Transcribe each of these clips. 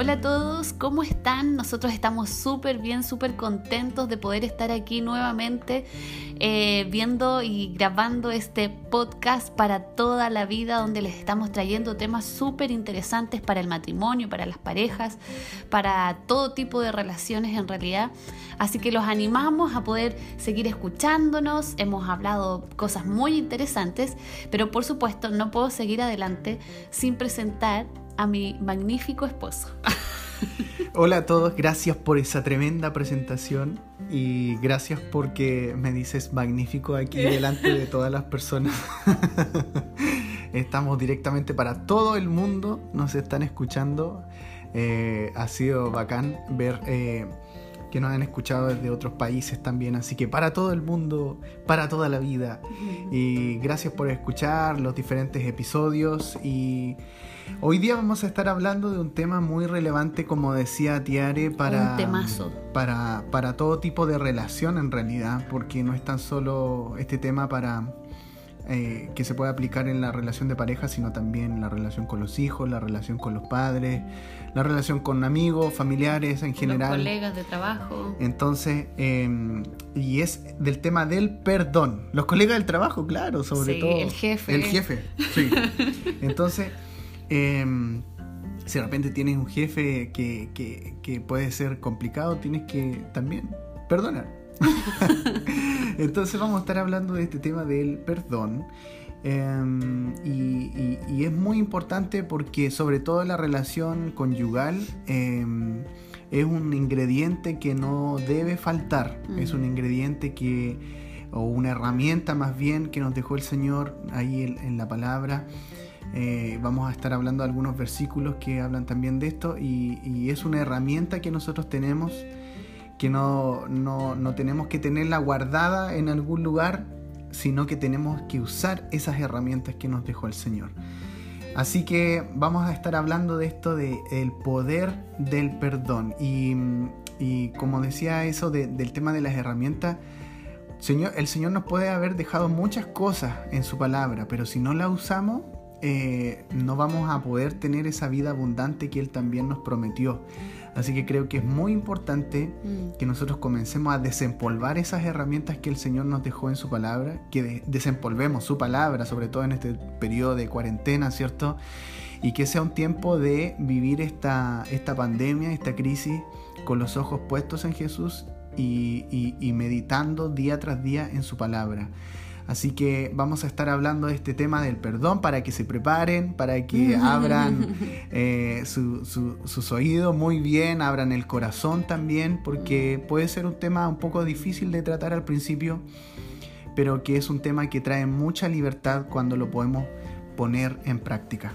Hola a todos, ¿cómo están? Nosotros estamos súper bien, súper contentos de poder estar aquí nuevamente eh, viendo y grabando este podcast para toda la vida donde les estamos trayendo temas súper interesantes para el matrimonio, para las parejas, para todo tipo de relaciones en realidad. Así que los animamos a poder seguir escuchándonos. Hemos hablado cosas muy interesantes, pero por supuesto no puedo seguir adelante sin presentar a mi magnífico esposo. Hola a todos, gracias por esa tremenda presentación y gracias porque me dices magnífico aquí delante de todas las personas. Estamos directamente para todo el mundo, nos están escuchando. Eh, ha sido bacán ver eh, que nos han escuchado desde otros países también, así que para todo el mundo, para toda la vida. Y gracias por escuchar los diferentes episodios y Hoy día vamos a estar hablando de un tema muy relevante, como decía Tiare, para, para, para todo tipo de relación en realidad, porque no es tan solo este tema para eh, que se puede aplicar en la relación de pareja, sino también la relación con los hijos, la relación con los padres, la relación con amigos, familiares en general. Los colegas de trabajo. Entonces, em, y es del tema del perdón. Los colegas del trabajo, claro, sobre sí, todo. El jefe. El jefe, sí. Entonces, Em, si de repente tienes un jefe que, puede ser complicado, tienes que también perdonar. Entonces vamos a estar hablando de este tema del perdón. Em, y, es muy importante porque sobre todo la relación conyugal em, es un ingrediente que no debe faltar. Es un ingrediente que, o una herramienta más bien que nos dejó el Señor ahí en la palabra. Eh, vamos a estar hablando de algunos versículos que hablan también de esto y, es una herramienta que nosotros tenemos, que no, no, tenemos que tenerla guardada en algún lugar, sino que tenemos que usar esas herramientas que nos dejó el Señor. Así que vamos a estar hablando de esto, de poder del perdón. Y, como decía eso del tema de las herramientas, Señor, el Señor nos puede haber dejado muchas cosas en su palabra, pero si no la usamos, eh, no vamos a poder tener esa vida abundante que Él también nos prometió. Así que creo que es muy importante mm. que nosotros comencemos a desempolvar esas herramientas que el Señor nos dejó en su palabra, que desempolvemos su palabra, sobre todo en este periodo de cuarentena, ¿cierto? Y que sea un tiempo de vivir esta, esta pandemia, esta crisis, con los ojos puestos en Jesús y meditando día tras día en su palabra. Así que vamos a estar hablando de este tema del perdón para que se preparen, para que abran eh, sus oídos muy bien, abran el corazón también, porque puede ser un tema un poco difícil de tratar al principio, pero que es un tema que trae mucha libertad cuando lo podemos poner en práctica.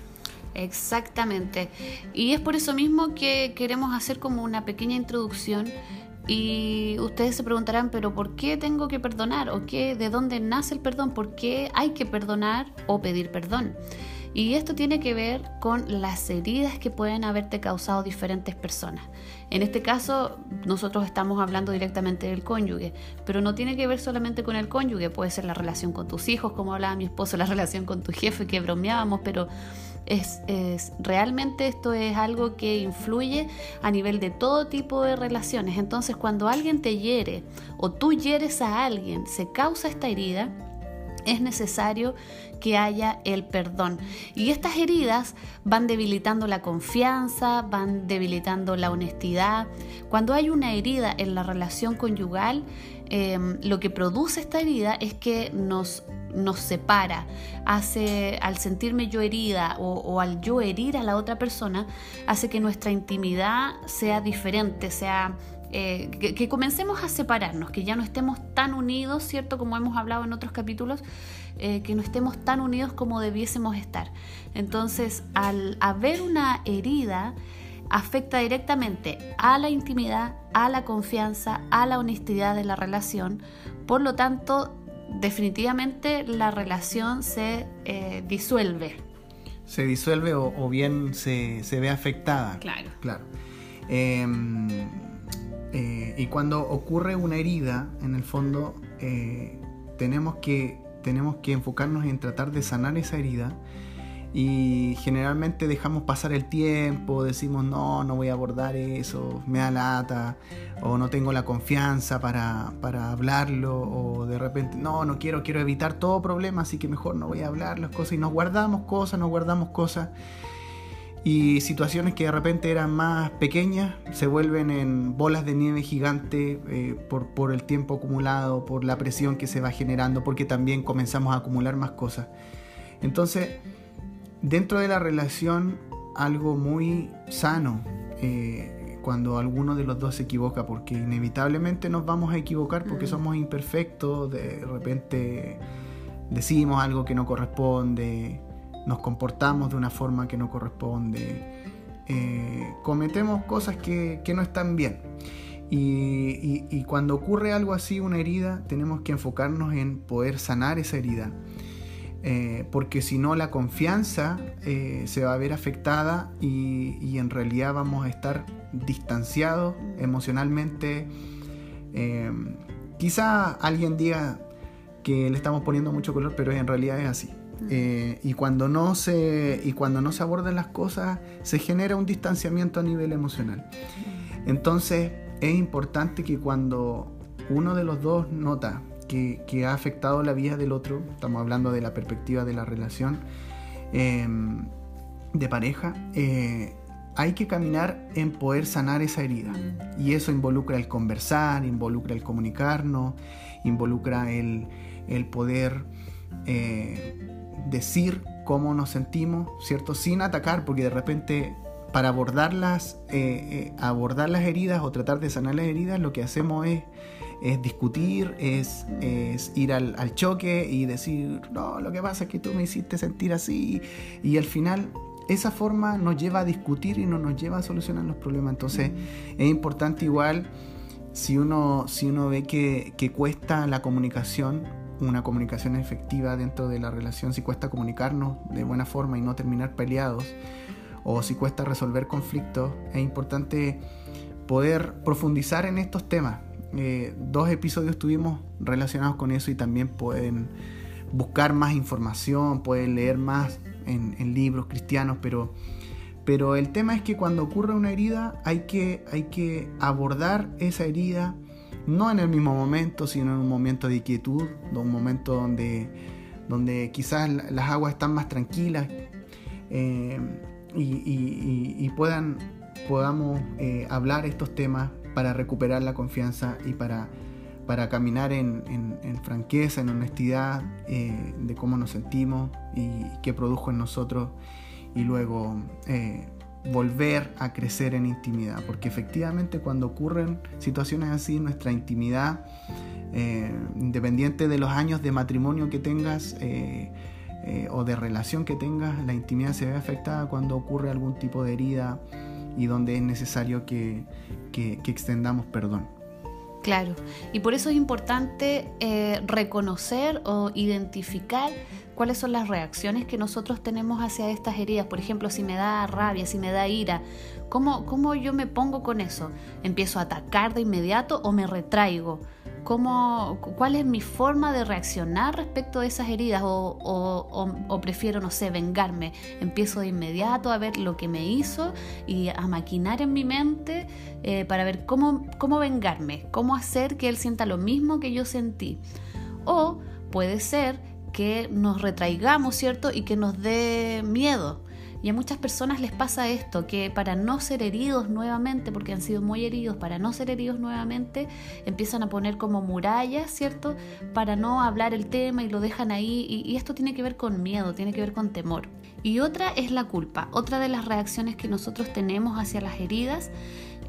Exactamente. Y es por eso mismo que queremos hacer como una pequeña introducción y ustedes se preguntarán, pero ¿por qué tengo que perdonar? ¿O qué, de dónde nace el perdón? ¿Por qué hay que perdonar o pedir perdón? Y esto tiene que ver con las heridas que pueden haberte causado diferentes personas. En este caso, nosotros estamos hablando directamente del cónyuge, pero no tiene que ver solamente con el cónyuge, puede ser la relación con tus hijos, como hablaba mi esposo, la relación con tu jefe, que bromeábamos, pero es, realmente esto es algo que influye a nivel de todo tipo de relaciones. Entonces, cuando alguien te hiere o tú hieres a alguien, se causa esta herida, es necesario que haya el perdón. Y estas heridas van debilitando la confianza, van debilitando la honestidad. Cuando hay una herida en la relación conyugal, em, lo que produce esta herida es que nos nos separa, hace al sentirme yo herida o, al yo herir a la otra persona, hace que nuestra intimidad sea diferente, sea eh, que, comencemos a separarnos, que ya no estemos tan unidos, ¿cierto? Como hemos hablado en otros capítulos, eh, que no estemos tan unidos como debiésemos estar. Entonces, al haber una herida, afecta directamente a la intimidad, a la confianza, a la honestidad de la relación. Por lo tanto, definitivamente la relación se eh, disuelve. Se disuelve o, bien se, ve afectada. Claro. claro. Em, eh, y cuando ocurre una herida, en el fondo, eh, tenemos, que, tenemos que enfocarnos en tratar de sanar esa herida y generalmente dejamos pasar el tiempo, decimos no, no voy a abordar eso, me da lata, o no tengo la confianza para, para hablarlo, o de repente no, no quiero, quiero evitar todo problema, así que mejor no voy a hablar las cosas y nos guardamos cosas, nos guardamos cosas. Y situaciones que de repente eran más pequeñas se vuelven en bolas de nieve gigante eh, por, por el tiempo acumulado, por la presión que se va generando, porque también comenzamos a acumular más cosas. Entonces, dentro de la relación algo muy sano eh, cuando alguno de los dos se equivoca, porque inevitablemente nos vamos a equivocar porque mm. somos imperfectos, de repente decimos algo que no corresponde, nos comportamos de una forma que no corresponde, eh, cometemos cosas que, no están bien. y, cuando ocurre algo así, una herida, tenemos que enfocarnos en poder sanar esa herida eh, porque si no la confianza eh, se va a ver afectada y, en realidad vamos a estar distanciados emocionalmente. Eh, quizá alguien diga que le estamos poniendo mucho color, pero en realidad es así. y, cuando no se, y cuando no se abordan las cosas, se genera un distanciamiento a nivel emocional. Entonces es importante que cuando uno de los dos nota que, ha afectado la vida del otro, estamos hablando de la perspectiva de la relación em, de pareja, eh, hay que caminar en poder sanar esa herida. Y eso involucra el conversar, involucra el comunicarnos, involucra el, poder eh, decir cómo nos sentimos, ¿cierto? Sin atacar, porque de repente para abordar las, eh, abordar las heridas o tratar de sanar las heridas, lo que hacemos es es discutir, es, ir al, choque y decir, no, lo que pasa es que tú me hiciste sentir así. Y al final esa forma nos lleva a discutir y no nos lleva a solucionar los problemas. Entonces es importante igual, si uno, si uno ve que, que cuesta la comunicación, una comunicación efectiva dentro de la relación, si cuesta comunicarnos de buena forma y no terminar peleados, o si cuesta resolver conflictos, es importante poder profundizar en estos temas, eh, dos episodios tuvimos relacionados con eso y también pueden buscar más información, pueden leer más en, libros cristianos, pero, pero el tema es que cuando ocurre una herida hay que, hay que abordar esa herida no en el mismo momento, sino en un momento de quietud, un momento donde, donde quizás las aguas están más tranquilas eh, y, puedan, podamos eh, hablar estos temas para recuperar la confianza y para, para caminar en, franqueza, en honestidad eh, de cómo nos sentimos y qué produjo en nosotros. Y luego eh, volver a crecer en intimidad, porque efectivamente cuando ocurren situaciones así, nuestra intimidad, eh, independiente de los años de matrimonio que tengas, o de relación que tengas, la intimidad se ve afectada cuando ocurre algún tipo de herida y donde es necesario que, que, extendamos perdón. Claro, y por eso es importante eh, reconocer o identificar cuáles son las reacciones que nosotros tenemos hacia estas heridas. Por ejemplo, si me da rabia, si me da ira, ¿cómo, cómo yo me pongo con eso? ¿Empiezo a atacar de inmediato o me retraigo? Cómo, cuál es mi forma de reaccionar respecto a esas heridas o, prefiero, no sé, vengarme. Empiezo de inmediato a ver lo que me hizo y a maquinar en mi mente eh, para ver cómo, cómo vengarme, cómo hacer que él sienta lo mismo que yo sentí. O puede ser que nos retraigamos, ¿cierto? Y que nos dé miedo y a muchas personas les pasa esto, que para no ser heridos nuevamente, porque han sido muy heridos, para no ser heridos nuevamente, empiezan a poner como murallas, ¿cierto? Para no hablar el tema y lo dejan ahí. Y, esto tiene que ver con miedo, tiene que ver con temor. Y otra es la culpa, otra de las reacciones que nosotros tenemos hacia las heridas.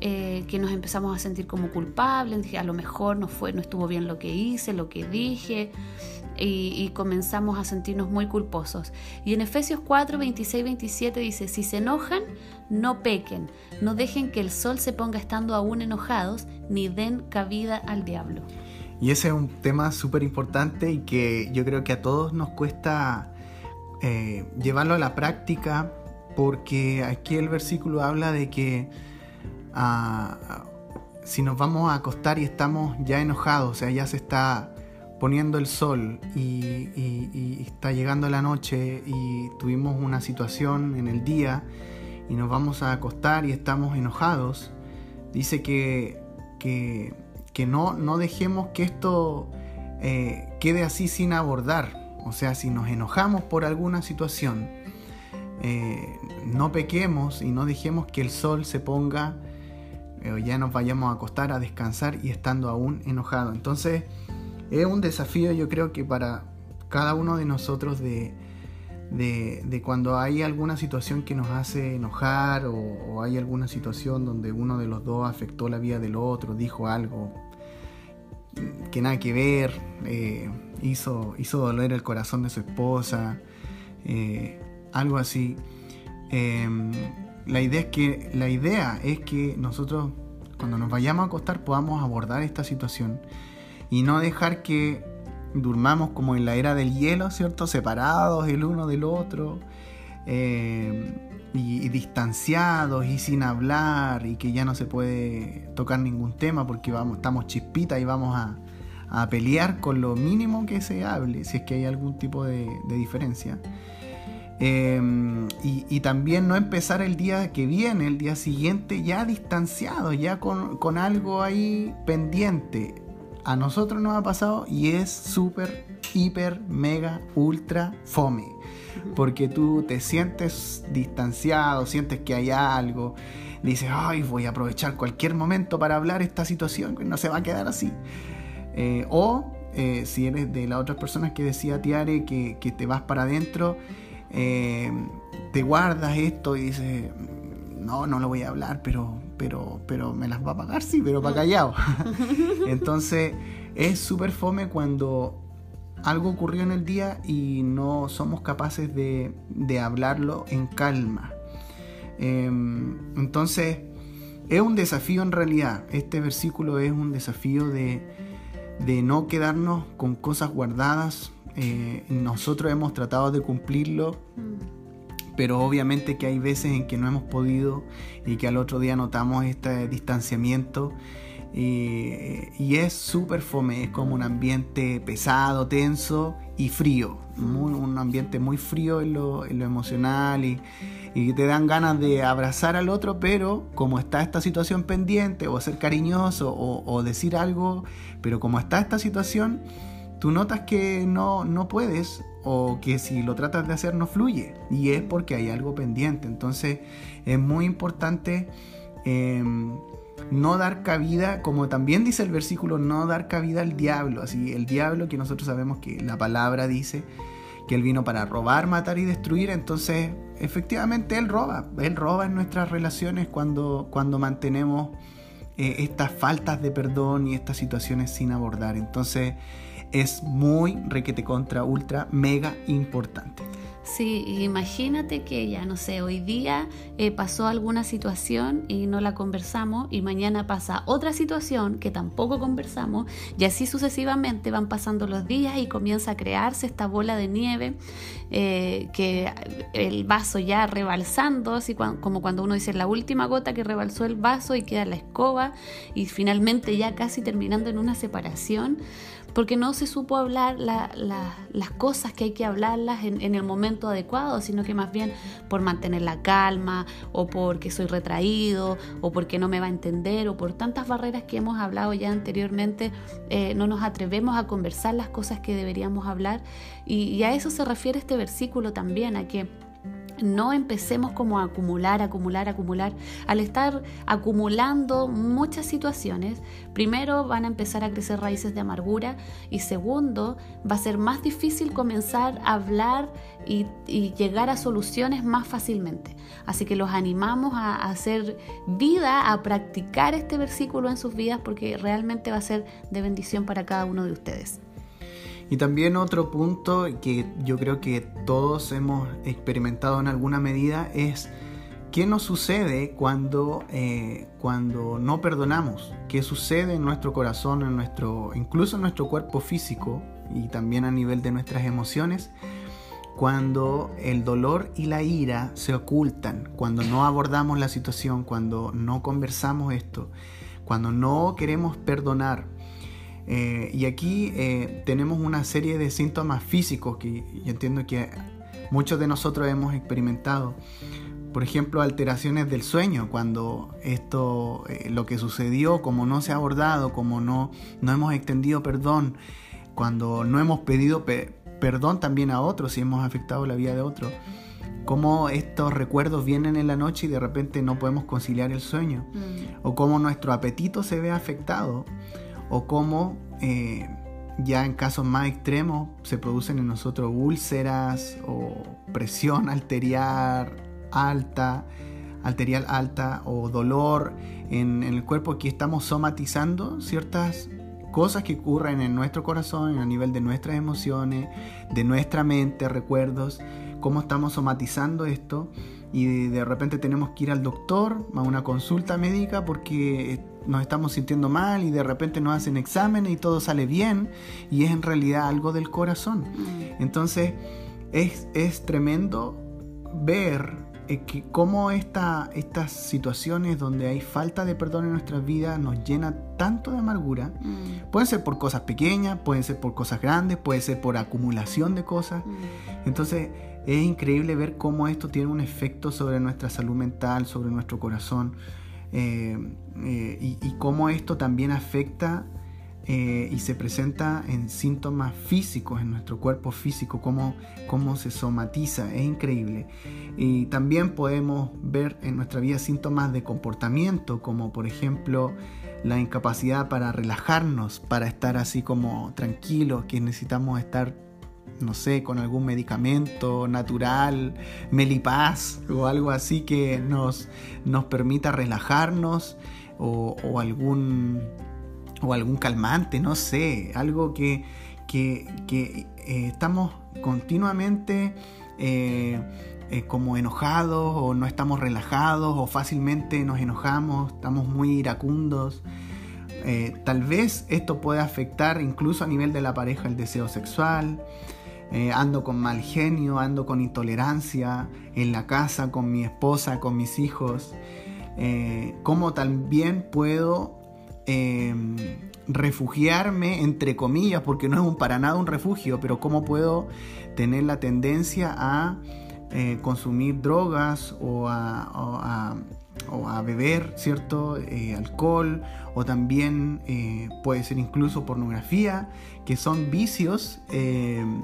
Eh, que nos empezamos a sentir como culpables, a lo mejor no fue, no estuvo bien lo que hice, lo que dije, y, comenzamos a sentirnos muy culposos. Y en Efesios 4, 26, 27 dice, si se enojan, no pequen, no dejen que el sol se ponga estando aún enojados, ni den cabida al diablo. Y ese es un tema súper importante y que yo creo que a todos nos cuesta eh, llevarlo a la práctica, porque aquí el versículo habla de que ah, si nos vamos a acostar y estamos ya enojados, o sea, ya se está poniendo el sol y, está llegando la noche y tuvimos una situación en el día y nos vamos a acostar y estamos enojados, dice que, que, no, no, dejemos que esto eh, quede así sin abordar. O sea, si nos enojamos por alguna situación, eh, no pequemos y no dejemos que el sol se ponga eh, ya nos vayamos a acostar a descansar y estando aún enojados. Entonces, es un desafío yo creo que para cada uno de nosotros de, de, cuando hay alguna situación que nos hace enojar o, hay alguna situación donde uno de los dos afectó la vida del otro, dijo algo que nada que ver, eh, hizo, hizo doler el corazón de su esposa, eh, algo así. Em, la, idea es que, la idea es que nosotros cuando nos vayamos a acostar podamos abordar esta situación y no dejar que durmamos como en la era del hielo, ¿cierto? Separados el uno del otro eh, y, distanciados y sin hablar y que ya no se puede tocar ningún tema porque vamos, estamos chispitas y vamos a, pelear con lo mínimo que se hable, si es que hay algún tipo de, diferencia. Eh, y, y, también no empezar el día que viene, el día siguiente, ya distanciado, ya con, con algo ahí pendiente a nosotros nos ha pasado y es súper, hiper, mega, ultra fome. Porque tú te sientes distanciado, sientes que hay algo, dices, ay, voy a aprovechar cualquier momento para hablar esta situación, no se va a quedar así. Eh, o eh, si eres de las otras personas que decía Tiare que, que te vas para adentro, eh, te guardas esto y dices, no, no lo voy a hablar, pero pero, pero me las va a pagar, sí, pero para callado. Entonces es súper fome cuando algo ocurrió en el día y no somos capaces de, hablarlo en calma. Em, entonces es un desafío en realidad. Este versículo es un desafío de, no quedarnos con cosas guardadas. Eh, nosotros hemos tratado de cumplirlo. Mm pero obviamente que hay veces en que no hemos podido y que al otro día notamos este distanciamiento y es súper fome, es como un ambiente pesado, tenso y frío, un ambiente muy frío en lo, emocional y, te dan ganas de abrazar al otro, pero como está esta situación pendiente o ser cariñoso o decir algo, pero como está esta situación, tú notas que no, no puedes o que si lo tratas de hacer no fluye y es porque hay algo pendiente. Entonces es muy importante em, no dar cabida, como también dice el versículo, no dar cabida al diablo. Así, el diablo que nosotros sabemos que la palabra dice que él vino para robar, matar y destruir, entonces efectivamente él roba, él roba en nuestras relaciones cuando, cuando mantenemos eh, estas faltas de perdón y estas situaciones sin abordar. Entonces es muy requete contra ultra mega importante. Sí, imagínate que ya no sé, hoy día eh, pasó alguna situación y no la conversamos y mañana pasa otra situación que tampoco conversamos y así sucesivamente van pasando los días y comienza a crearse esta bola de nieve eh, que el vaso ya rebalsando, así como cuando uno dice la última gota que rebalsó el vaso y queda la escoba y finalmente ya casi terminando en una separación porque no se supo hablar las cosas que hay que hablarlas en, el momento adecuado, sino que más bien por mantener la calma o porque soy retraído o porque no me va a entender o por tantas barreras que hemos hablado ya anteriormente, eh, no nos atrevemos a conversar las cosas que deberíamos hablar. Y, y a eso se refiere este versículo también, a que no empecemos como a acumular, acumular, acumular. Al estar acumulando muchas situaciones, primero van a empezar a crecer raíces de amargura y segundo, va a ser más difícil comenzar a hablar y, llegar a soluciones más fácilmente. Así que los animamos a, a hacer vida, a practicar este versículo en sus vidas porque realmente va a ser de bendición para cada uno de ustedes. Y también otro punto que yo creo que todos hemos experimentado en alguna medida es qué nos sucede cuando, eh, cuando no perdonamos, qué sucede en nuestro corazón, en nuestro, incluso en nuestro cuerpo físico y también a nivel de nuestras emociones, cuando el dolor y la ira se ocultan, cuando no abordamos la situación, cuando no conversamos esto, cuando no queremos perdonar Eh, y aquí eh, tenemos una serie de síntomas físicos que yo entiendo que muchos de nosotros hemos experimentado. Por ejemplo, alteraciones del sueño, cuando esto, eh, lo que sucedió, como no se ha abordado, como no, no hemos extendido perdón, cuando no hemos pedido perdón también a otros y hemos afectado la vida de otros, cómo estos recuerdos vienen en la noche y de repente no podemos conciliar el sueño, mm. o cómo nuestro apetito se ve afectado, o cómo eh, ya en casos más extremos se producen en nosotros úlceras o presión arterial alta, arterial alta o dolor en, el cuerpo que estamos somatizando ciertas cosas que ocurren en nuestro corazón, a nivel de nuestras emociones, de nuestra mente, recuerdos, cómo estamos somatizando esto. Y de repente tenemos que ir al doctor a una consulta médica porque nos estamos sintiendo mal y de repente nos hacen exámenes y todo sale bien y es en realidad algo del corazón. Mm. Entonces es, es tremendo ver es que cómo esta, estas situaciones donde hay falta de perdón en nuestras vidas nos llena tanto de amargura. Mm. Pueden ser por cosas pequeñas, pueden ser por cosas grandes, puede ser por acumulación de cosas. Mm. Entonces es increíble ver cómo esto tiene un efecto sobre nuestra salud mental, sobre nuestro corazón eh, eh, y, cómo esto también afecta eh, y se presenta en síntomas físicos, en nuestro cuerpo físico, cómo, cómo se somatiza, es increíble. Y también podemos ver en nuestra vida síntomas de comportamiento, como por ejemplo la incapacidad para relajarnos, para estar así como tranquilos, que necesitamos estar no sé, con algún medicamento natural, melipaz o algo así que nos, nos permita relajarnos o, algún o algún calmante, no sé, algo que, que, eh, estamos continuamente eh, eh, como enojados o no estamos relajados o fácilmente nos enojamos, estamos muy iracundos. tal vez esto puede afectar incluso a nivel de la pareja el deseo sexual. Ando con mal genio, ando con intolerancia en la casa, con mi esposa, con mis hijos. cómo también puedo Em, refugiarme, entre comillas, porque no es un, para nada un refugio, pero cómo puedo tener la tendencia a eh, consumir drogas o a, beber, ¿cierto? Eh, alcohol o también eh, puede ser incluso pornografía, que son vicios em,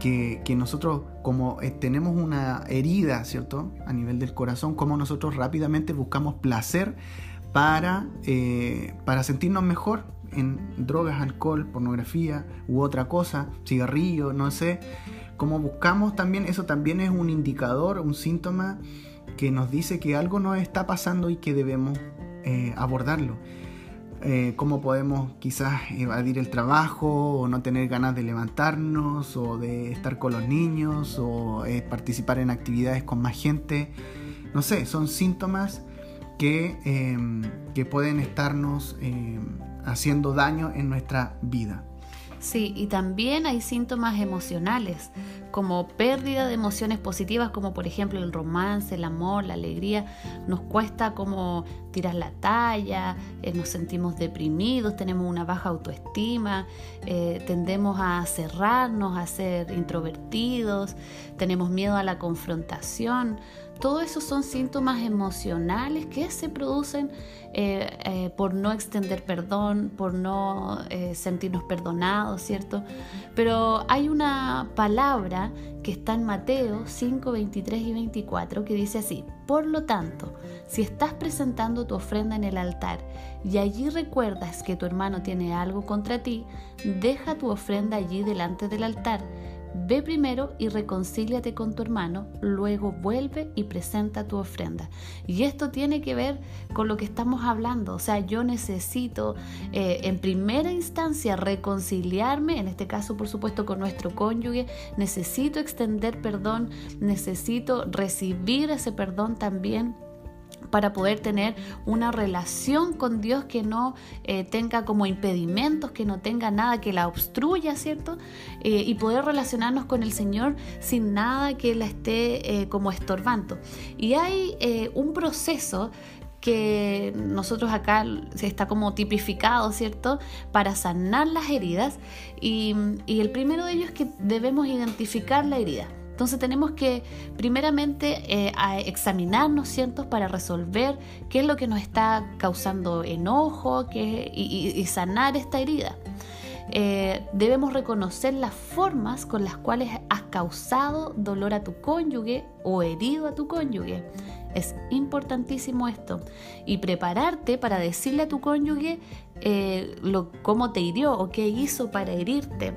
que, que, nosotros como tenemos una herida, ¿cierto? A nivel del corazón, como nosotros rápidamente buscamos placer para, eh, para sentirnos mejor en drogas, alcohol, pornografía u otra cosa, cigarrillo, no sé. Como buscamos también, eso también es un indicador, un síntoma que nos dice que algo nos está pasando y que debemos eh, abordarlo. Eh, cómo podemos quizás evadir el trabajo o no tener ganas de levantarnos o de estar con los niños o participar en actividades con más gente. No sé, son síntomas que, em, que pueden estarnos em, haciendo daño en nuestra vida. Sí, y también hay síntomas emocionales, como pérdida de emociones positivas, como por ejemplo el romance, el amor, la alegría. Nos cuesta como tirar la talla, eh, nos sentimos deprimidos, tenemos una baja autoestima, eh, tendemos a cerrarnos, a ser introvertidos, tenemos miedo a la confrontación. Todo eso son síntomas emocionales que se producen eh, por no extender perdón, por no sentirnos perdonados, ¿cierto? Pero hay una que está en Mateo 5, 23 y 24 que dice así, por lo tanto, si estás presentando tu ofrenda en el altar y allí recuerdas que tu hermano tiene algo contra ti, deja tu ofrenda allí delante del altar Ve primero y reconcíliate con tu hermano, luego vuelve y presenta tu ofrenda. Y esto tiene que ver con lo que estamos hablando. O sea, yo necesito eh, en primera instancia reconciliarme, en este caso por supuesto con nuestro cónyuge, necesito extender perdón, necesito recibir ese perdón también para poder tener una relación con Dios que no eh, tenga como impedimentos, que no tenga nada que la obstruya, ¿cierto? Eh, y poder relacionarnos con el Señor sin nada que la esté eh, como estorbando. Y hay un proceso que nosotros acá se está como tipificado, ¿cierto? Para sanar las heridas. Y, y el primero de ellos es que debemos identificar la herida. Entonces tenemos que primeramente eh, examinarnos, ¿cierto? Para resolver qué es lo que nos está causando enojo qué, y, sanar esta herida. Eh, debemos reconocer las formas con las cuales has causado dolor a tu cónyuge o herido a tu cónyuge. Es importantísimo esto. Y prepararte para decirle a tu cónyuge eh, lo, cómo te hirió o qué hizo para herirte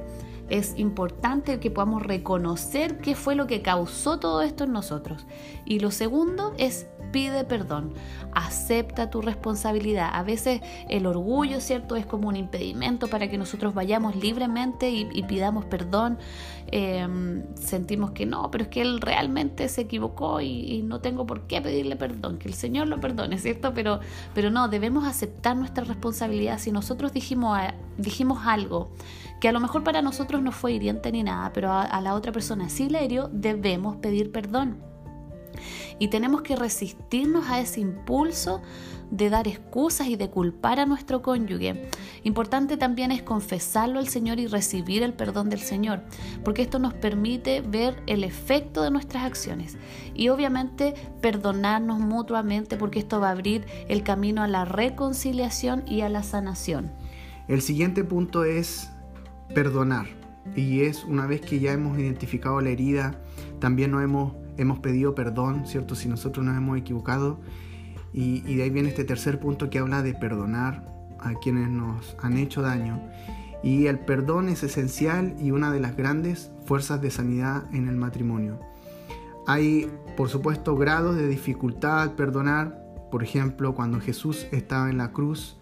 es importante que podamos reconocer qué fue lo que causó todo esto en nosotros. Y lo segundo es pide perdón, acepta tu responsabilidad. A veces el orgullo, ¿cierto?, es como un impedimento para que nosotros vayamos libremente y, pidamos perdón. Em, sentimos que no, pero es que él realmente se equivocó y, no tengo por qué pedirle perdón, que el Señor lo perdone, ¿cierto? Pero, pero no, debemos aceptar nuestra responsabilidad. Si nosotros dijimos, dijimos algo que a lo mejor para nosotros no fue hiriente ni nada, pero a, la otra persona sí le debemos pedir perdón. Y tenemos que resistirnos a ese impulso de dar excusas y de culpar a nuestro cónyuge. Importante también es confesarlo al Señor y recibir el perdón del Señor, porque esto nos permite ver el efecto de nuestras acciones y obviamente perdonarnos mutuamente, porque esto va a abrir el camino a la reconciliación y a la sanación. El siguiente punto es perdonar. Y es una vez que ya hemos identificado la herida, también nos hemos hemos pedido perdón, ¿cierto? Si nosotros nos hemos equivocado. Y, de ahí viene este tercer punto que habla de perdonar a quienes nos han hecho daño. Y el perdón es esencial y una de las grandes fuerzas de sanidad en el matrimonio. Hay, por supuesto, grados de dificultad al perdonar. Por ejemplo, cuando Jesús estaba en la cruz,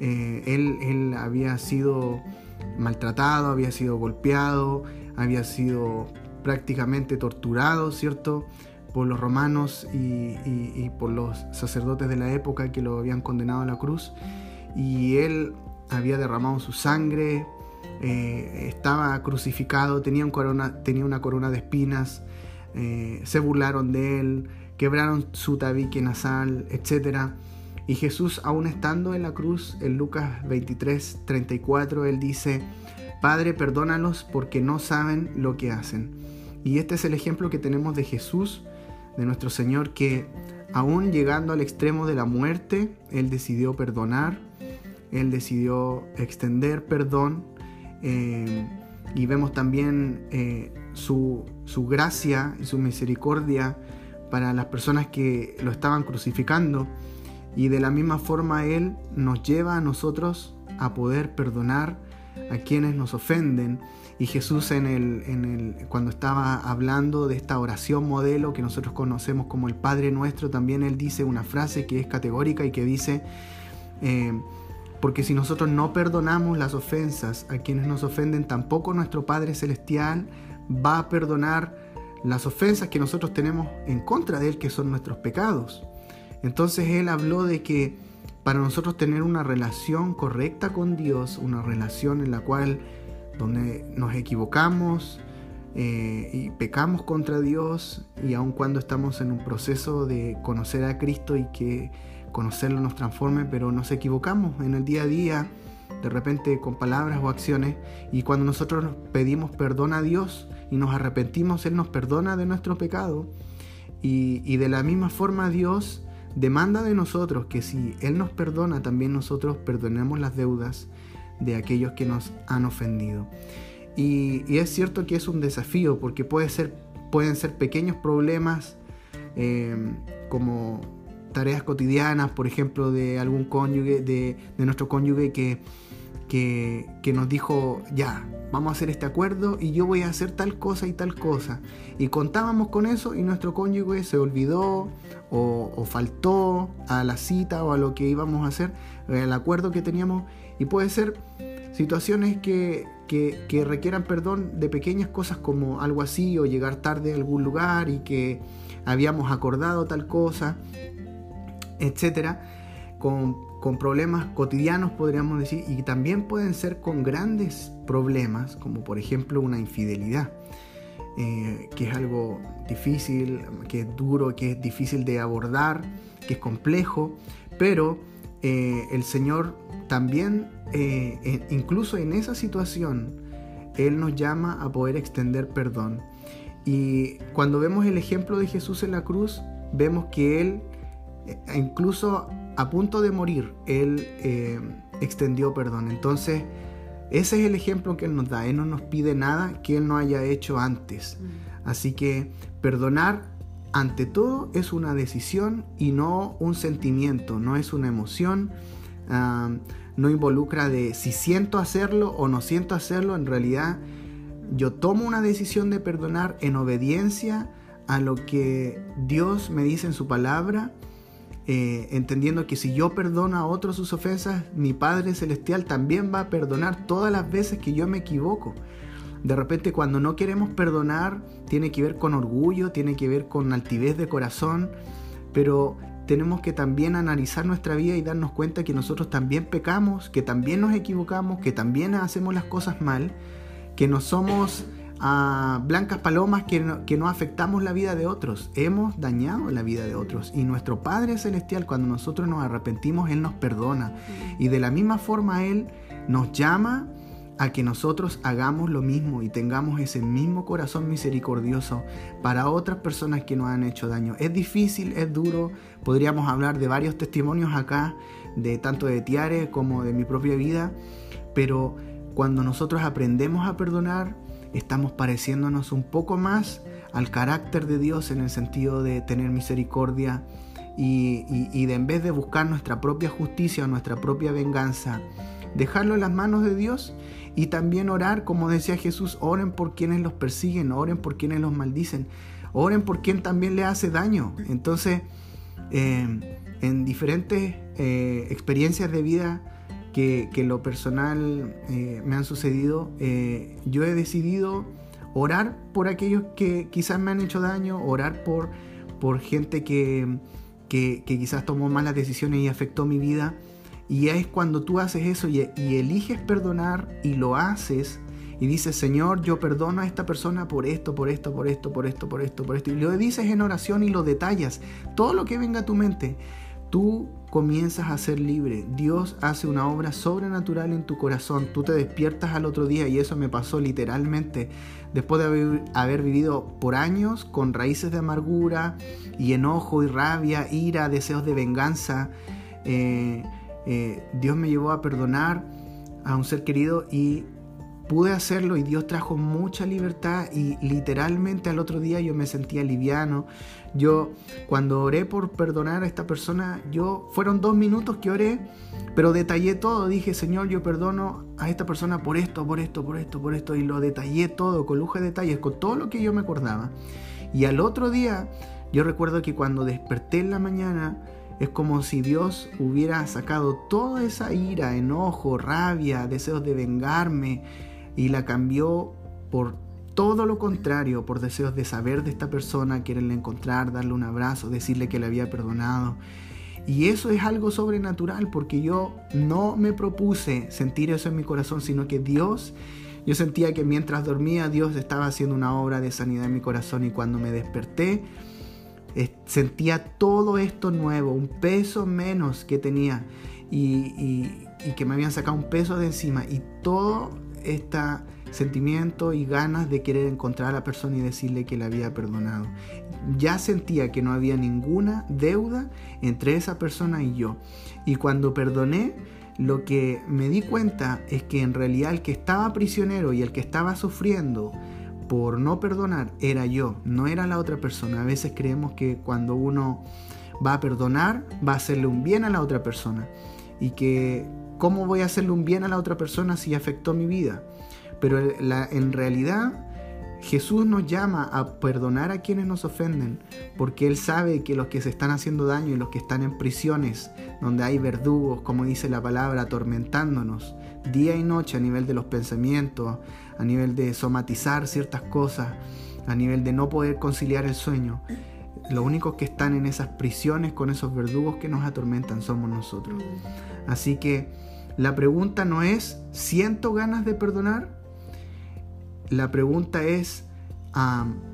eh, él, él había sido maltratado, había sido golpeado, había sido prácticamente torturado, ¿cierto? Por los romanos y, por los sacerdotes de la época que lo habían condenado a la cruz. Y él había derramado su sangre, eh, estaba crucificado, tenía, una corona de espinas, eh, se burlaron de él, quebraron su tabique nasal, etc. Y Jesús, aún estando en la cruz, en Lucas 23, 34, él dice, Padre, perdónalos porque no saben lo que hacen. Y este es el ejemplo que tenemos de Jesús, de nuestro Señor, que aún llegando al extremo de la muerte, Él decidió perdonar, Él decidió extender perdón. Eh, y vemos también eh, su, su gracia y su misericordia para las personas que lo estaban crucificando. Y de la misma forma Él nos lleva a nosotros a poder perdonar a quienes nos ofenden y Jesús en el, en el, cuando estaba hablando de esta oración modelo que nosotros conocemos como el Padre Nuestro, también él dice una frase que es categórica y que dice, eh, porque si nosotros no perdonamos las ofensas a quienes nos ofenden, tampoco nuestro Padre Celestial va a perdonar las ofensas que nosotros tenemos en contra de Él, que son nuestros pecados. Entonces Él habló de que para nosotros tener una relación correcta con Dios, una relación en la cual donde nos equivocamos eh, y pecamos contra Dios y aun cuando estamos en un proceso de conocer a Cristo y que conocerlo nos transforme, pero nos equivocamos en el día a día, de repente con palabras o acciones, y cuando nosotros pedimos perdón a Dios y nos arrepentimos, Él nos perdona de nuestro pecado. Y, y de la misma forma Dios demanda de nosotros que si Él nos perdona, también nosotros perdonemos las deudas de aquellos que nos han ofendido. Y, es cierto que es un desafío porque puede ser, pueden ser pequeños problemas eh, como tareas cotidianas, por ejemplo, de algún cónyuge, de, nuestro cónyuge que, que, nos dijo, ya, vamos a hacer este acuerdo y yo voy a hacer tal cosa y tal cosa. Y contábamos con eso y nuestro cónyuge se olvidó o, faltó a la cita o a lo que íbamos a hacer, al acuerdo que teníamos y puede ser situaciones que, requieran perdón de pequeñas cosas como algo así o llegar tarde a algún lugar y que habíamos acordado tal cosa, etcétera, con, con problemas cotidianos podríamos decir y también pueden ser con grandes problemas como por ejemplo una infidelidad. eh, que es algo difícil, que es duro, que es difícil de abordar, que es complejo, pero eh, el Señor también, eh, incluso en esa situación, Él nos llama a poder extender perdón. Y cuando vemos el ejemplo de Jesús en la cruz, vemos que Él, incluso a punto de morir, Él extendió perdón. Entonces, ese es el ejemplo que Él nos da. Él no nos pide nada que Él no haya hecho antes. Mm. Así que perdonar ante todo es una decisión y no un sentimiento, no es una emoción. Ah, no involucra de si siento hacerlo o no siento hacerlo. En realidad yo tomo una decisión de perdonar en obediencia a lo que Dios me dice en su palabra eh, entendiendo que si yo perdono a otros sus ofensas, mi Padre Celestial también va a perdonar todas las veces que yo me equivoco. De repente cuando no queremos perdonar, tiene que ver con orgullo, tiene que ver con altivez de corazón, pero tenemos que también analizar nuestra vida y darnos cuenta que nosotros también pecamos, que también nos equivocamos, que también hacemos las cosas mal, que no somos a blancas palomas que no afectamos la vida de otros. Hemos dañado la vida de otros. Y nuestro Padre Celestial, cuando nosotros nos arrepentimos, Él nos perdona. Y de la misma forma Él nos llama a que nosotros hagamos lo mismo y tengamos ese mismo corazón misericordioso para otras personas que nos han hecho daño. Es difícil, es duro, podríamos hablar de varios testimonios acá, de tanto de Tiare como de mi propia vida, pero cuando nosotros aprendemos a perdonar, estamos pareciéndonos un poco más al carácter de Dios en el sentido de tener misericordia y, de en vez de buscar nuestra propia justicia o nuestra propia venganza, dejarlo en las manos de Dios y también orar, como decía Jesús, oren por quienes los persiguen, oren por quienes los maldicen, oren por quien también le hace daño. Entonces, eh, en diferentes eh, experiencias de vida, que, en lo personal eh, me han sucedido, yo he decidido orar por aquellos que quizás me han hecho daño, orar por, por gente que, que, quizás tomó malas decisiones y afectó mi vida. Y es cuando tú haces eso y, eliges perdonar y lo haces y dices, Señor, yo perdono a esta persona por esto, por esto, por esto, por esto, por esto, por esto. Y lo dices en oración y lo detallas. Todo lo que venga a tu mente tú comienzas a ser libre. Dios hace una obra sobrenatural en tu corazón. Tú te despiertas al otro día y eso me pasó literalmente después de haber, vivido por años con raíces de amargura y enojo y rabia, ira, deseos de venganza. Eh, eh, Dios me llevó a perdonar a un ser querido y pude hacerlo y Dios trajo mucha libertad y literalmente al otro día yo me sentía liviano. Yo cuando oré por perdonar a esta persona, yo fueron dos minutos que oré, pero detallé todo. Dije, Señor, yo perdono a esta persona por esto, por esto, por esto, por esto. Y lo detallé todo, con lujo de detalles, con todo lo que yo me acordaba. Y al otro día, yo recuerdo que cuando desperté en la mañana, es como si Dios hubiera sacado toda esa ira, enojo, rabia, deseos de vengarme, y la cambió por todo lo contrario, por deseos de saber de esta persona, quererle encontrar, darle un abrazo, decirle que le había perdonado. Y eso es algo sobrenatural porque yo no me propuse sentir eso en mi corazón, sino que Dios, yo sentía que mientras dormía Dios estaba haciendo una obra de sanidad en mi corazón y cuando me desperté sentía todo esto nuevo, un peso menos que tenía y, que me habían sacado un peso de encima y todo este sentimiento y ganas de querer encontrar a la persona y decirle que le había perdonado. Ya sentía que no había ninguna deuda entre esa persona y yo. Y cuando perdoné, lo que me di cuenta es que en realidad el que estaba prisionero y el que estaba sufriendo por no perdonar era yo, no era la otra persona. A veces creemos que cuando uno va a perdonar, va a hacerle un bien a la otra persona. Y que ¿Cómo voy a hacerle un bien a la otra persona si afectó mi vida? Pero en realidad Jesús nos llama a perdonar a quienes nos ofenden, porque Él sabe que los que se están haciendo daño y los que están en prisiones, donde hay verdugos, como dice la palabra, atormentándonos día y noche a nivel de los pensamientos, a nivel de somatizar ciertas cosas, a nivel de no poder conciliar el sueño. Los únicos que están en esas prisiones con esos verdugos que nos atormentan somos nosotros. Así que la pregunta no es, ¿siento ganas de perdonar? La pregunta es,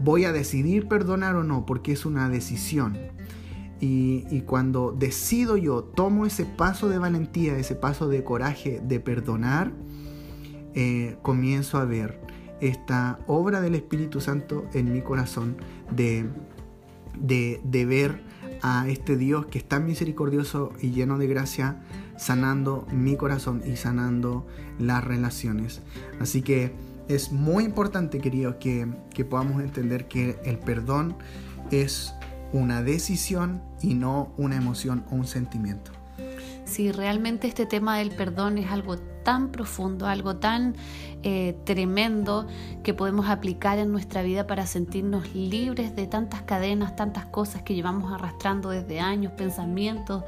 voy a decidir perdonar o no, porque es una decisión. Y, cuando decido yo, tomo ese paso de valentía, ese paso de coraje de perdonar, eh, comienzo a ver esta obra del Espíritu Santo en mi corazón de, de, de ver a este Dios que es tan misericordioso y lleno de gracia, sanando mi corazón y sanando las relaciones. Así que es muy importante, queridos, que, que podamos entender que el perdón es una decisión y no una emoción o un sentimiento. Si realmente este tema del perdón es algo tan profundo, algo tan eh, tremendo que podemos aplicar en nuestra vida para sentirnos libres de tantas cadenas, tantas cosas que llevamos arrastrando desde años, pensamientos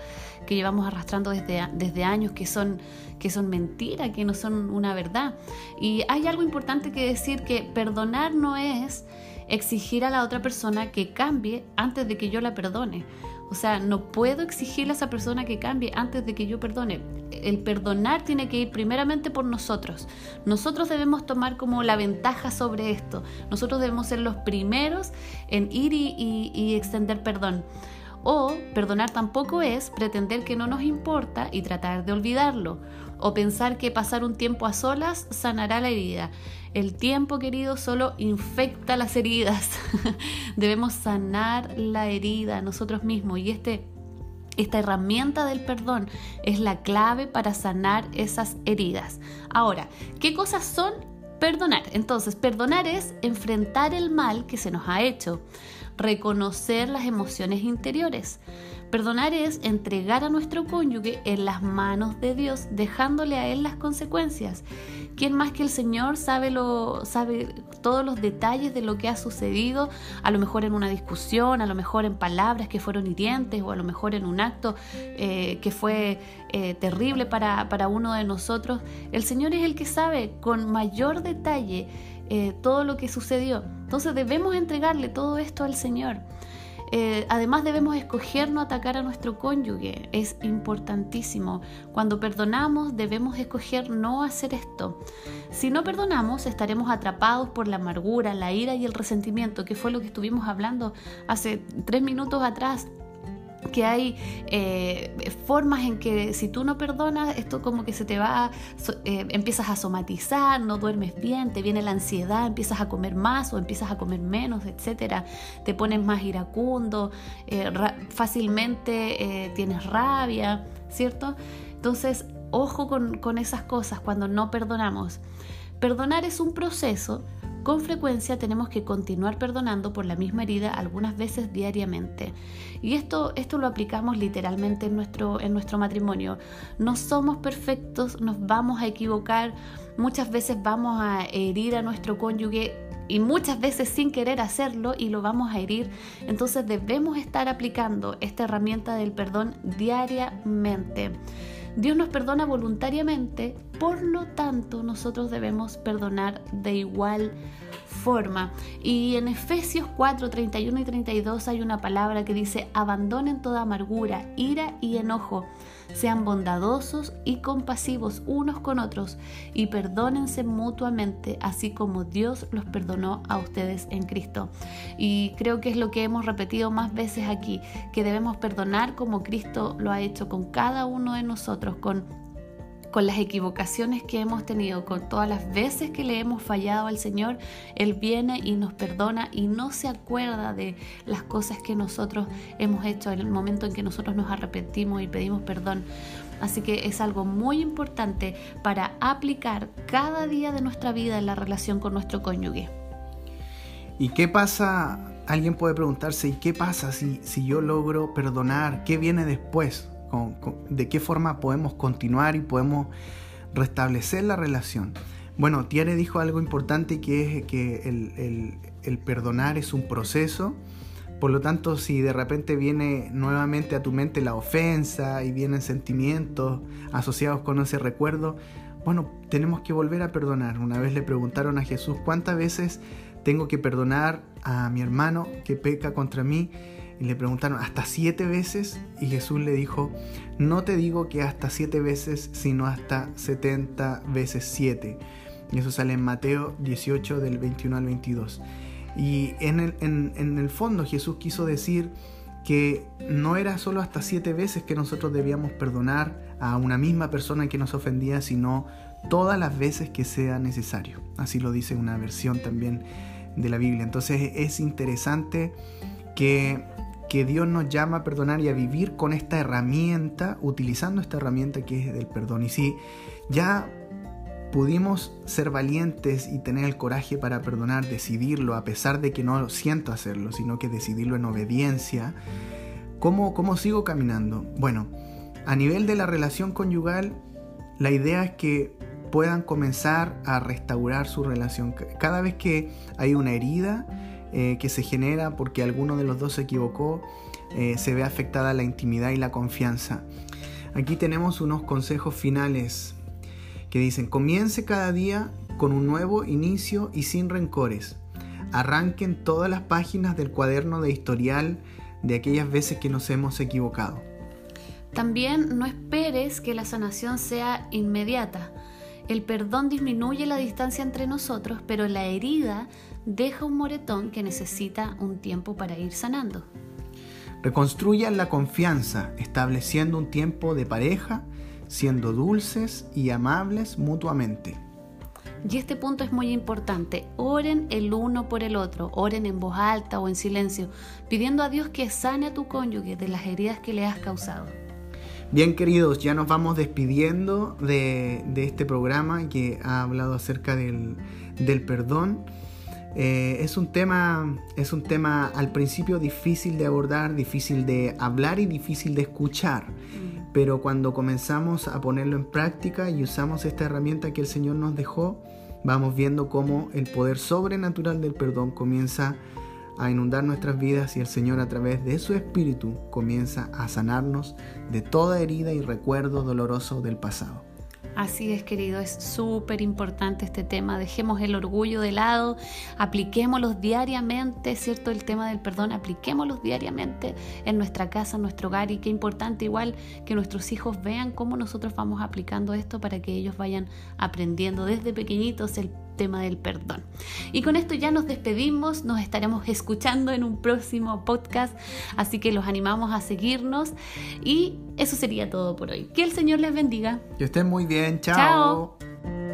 que llevamos arrastrando desde, desde años que son, que son mentiras, que no son una verdad. Y hay algo importante que decir que perdonar no es exigir a la otra persona que cambie antes de que yo la perdone. O sea, no puedo exigirle a esa persona que cambie antes de que yo perdone. El perdonar tiene que ir primeramente por nosotros. Nosotros debemos tomar como la ventaja sobre esto. Nosotros debemos ser los primeros en ir y, extender perdón. O perdonar tampoco es pretender que no nos importa y tratar de olvidarlo. O pensar que pasar un tiempo a solas sanará la herida. El tiempo, querido, solo infecta las heridas. Debemos sanar la herida nosotros mismos y este esta herramienta del perdón es la clave para sanar esas heridas. Ahora, ¿qué cosas son perdonar? Entonces, perdonar es enfrentar el mal que se nos ha hecho, reconocer las emociones interiores, Perdonar es entregar a nuestro cónyuge en las manos de Dios, dejándole a él las consecuencias. ¿Quién más que el Señor sabe, lo, sabe todos los detalles de lo que ha sucedido? A lo mejor en una discusión, a lo mejor en palabras que fueron hirientes o a lo mejor en un acto eh, que fue eh, terrible para, para, uno de nosotros. El Señor es el que sabe con mayor detalle eh, todo lo que sucedió. Entonces debemos entregarle todo esto al Señor. Eh, además debemos escoger no atacar a nuestro cónyuge, es importantísimo. Cuando perdonamos debemos escoger no hacer esto. Si no perdonamos estaremos atrapados por la amargura, la ira y el resentimiento, que fue lo que estuvimos hablando hace tres minutos atrás que hay eh, formas en que si tú no perdonas, esto como que se te va, eh, empiezas a somatizar, no duermes bien, te viene la ansiedad, empiezas a comer más o empiezas a comer menos, etcétera, te pones más iracundo, eh, fácilmente tienes rabia, ¿cierto? Entonces, ojo con, con esas cosas cuando no perdonamos. Perdonar es un proceso con frecuencia tenemos que continuar perdonando por la misma herida algunas veces diariamente. Y esto, esto lo aplicamos literalmente en nuestro, en nuestro matrimonio. No somos perfectos, nos vamos a equivocar, muchas veces vamos a herir a nuestro cónyuge y muchas veces sin querer hacerlo y lo vamos a herir. Entonces debemos estar aplicando esta herramienta del perdón diariamente. Dios nos perdona voluntariamente, por lo tanto nosotros debemos perdonar de igual forma. Y en Efesios 4, 31 y 32 hay una palabra que dice, abandonen toda amargura, ira y enojo sean bondadosos y compasivos unos con otros y perdónense mutuamente, así como Dios los perdonó a ustedes en Cristo. Y creo que es lo que hemos repetido más veces aquí, que debemos perdonar como Cristo lo ha hecho con cada uno de nosotros, con con las equivocaciones que hemos tenido, con todas las veces que le hemos fallado al Señor, Él viene y nos perdona y no se acuerda de las cosas que nosotros hemos hecho en el momento en que nosotros nos arrepentimos y pedimos perdón. Así que es algo muy importante para aplicar cada día de nuestra vida en la relación con nuestro cónyuge. ¿Y qué pasa? Alguien puede preguntarse, ¿y qué pasa si, si yo logro perdonar? ¿Qué viene después? De qué forma podemos continuar y podemos restablecer la relación. Bueno, Tiare dijo algo importante que es que el, perdonar es un proceso. Por lo tanto, si de repente viene nuevamente a tu mente la ofensa y vienen sentimientos asociados con ese recuerdo, bueno, tenemos que volver a perdonar. Una vez le preguntaron a Jesús, ¿cuántas veces tengo que perdonar a mi hermano que peca contra mí? Y le preguntaron hasta siete veces y Jesús le dijo, no te digo que hasta siete veces, sino hasta setenta veces siete. Y eso sale en Mateo 18 del 21 al 22. Y en el, en el fondo Jesús quiso decir que no era solo hasta siete veces que nosotros debíamos perdonar a una misma persona que nos ofendía, sino todas las veces que sea necesario. Así lo dice una versión también de la Biblia. Entonces es interesante que, que Dios nos llama a perdonar y a vivir con esta herramienta, utilizando esta herramienta que es del perdón. Y si ya pudimos ser valientes y tener el coraje para perdonar, decidirlo, a pesar de que no siento hacerlo, sino que decidirlo en obediencia, ¿cómo, cómo sigo caminando? Bueno, a nivel de la relación conyugal, la idea es que puedan comenzar a restaurar su relación. Cada vez que hay una herida eh, que se genera porque alguno de los dos se equivocó, eh, se ve afectada la intimidad y la confianza. Aquí tenemos unos consejos finales que dicen, comience cada día con un nuevo inicio y sin rencores. Arranquen todas las páginas del cuaderno de historial de aquellas veces que nos hemos equivocado. También no esperes que la sanación sea inmediata. El perdón disminuye la distancia entre nosotros, pero la herida deja un moretón que necesita un tiempo para ir sanando. Reconstruyan la confianza, estableciendo un tiempo de pareja, siendo dulces y amables mutuamente. Y este punto es muy importante. Oren el uno por el otro. Oren en voz alta o en silencio, pidiendo a Dios que sane a tu cónyuge de las heridas que le has causado. Bien queridos, ya nos vamos despidiendo de, este programa que ha hablado acerca del, perdón. Eh, es, un tema, es un tema al principio difícil de abordar, difícil de hablar y difícil de escuchar. Mm. Pero cuando comenzamos a ponerlo en práctica y usamos esta herramienta que el Señor nos dejó, vamos viendo cómo el poder sobrenatural del perdón comienza a a inundar nuestras vidas y el Señor a través de su Espíritu comienza a sanarnos de toda herida y recuerdo doloroso del pasado. Así es, querido, es súper importante este tema. Dejemos el orgullo de lado, apliquémoslo diariamente, ¿cierto? El tema del perdón, apliquémoslo diariamente en nuestra casa, en nuestro hogar. Y qué importante igual que nuestros hijos vean cómo nosotros vamos aplicando esto para que ellos vayan aprendiendo desde pequeñitos el tema del perdón. Y con esto ya nos despedimos, nos estaremos escuchando en un próximo podcast, así que los animamos a seguirnos y eso sería todo por hoy. Que el Señor les bendiga. Que estén muy bien, chao. chao.